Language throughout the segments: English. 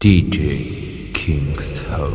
DJ Kingstone.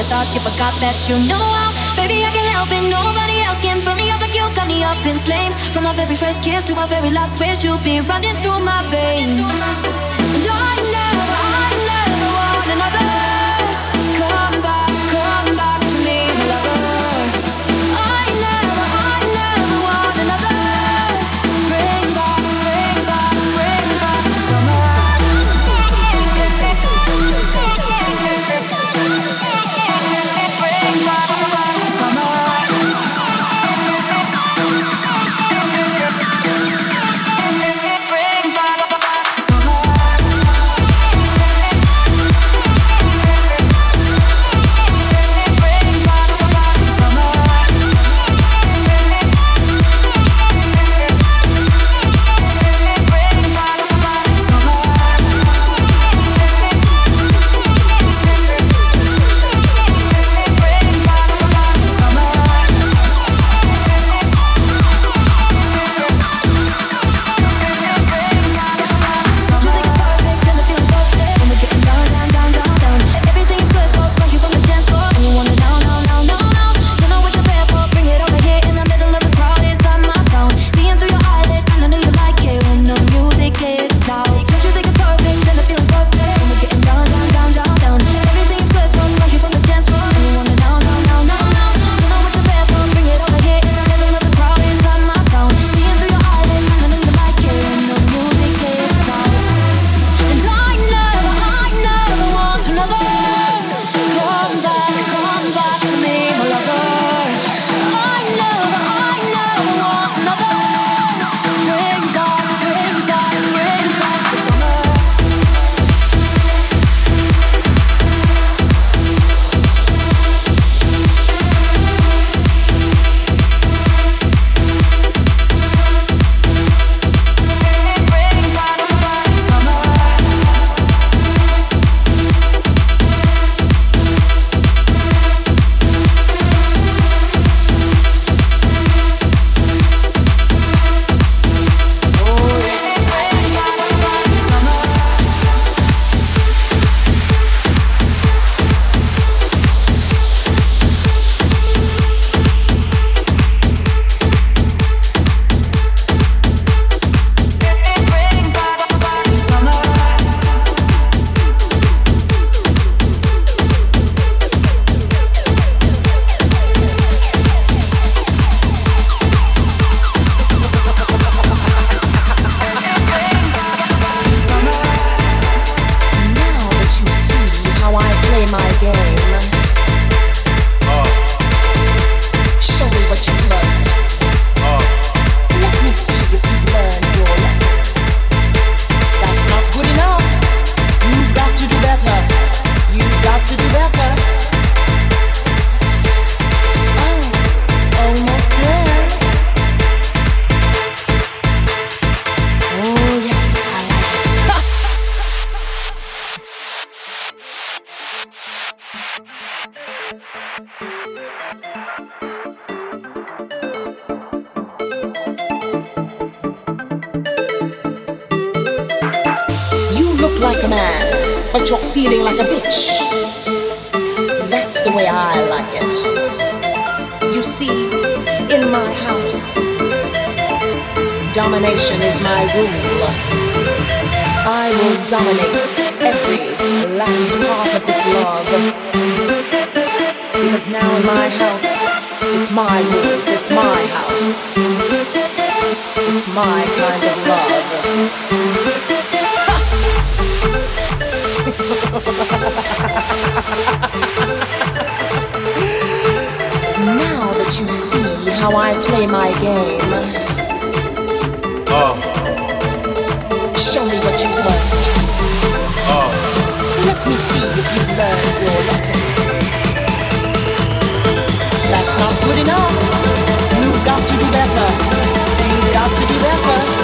your thoughts, you forgot that you know how. Baby, I can help it, nobody else can burn me up like you got me up in flames. From our very first kiss to our very last wish, you'll be running through my veins. You see, in my house, domination is my rule. I will dominate every last part of this love. Because now in my house, it's my rules, it's my house. It's my kind of love. now see how I play my game, Uh, show me what you've learned. uh, Let me see if you've learned your lesson. That's not good enough. You've got to do better. You've got to do better.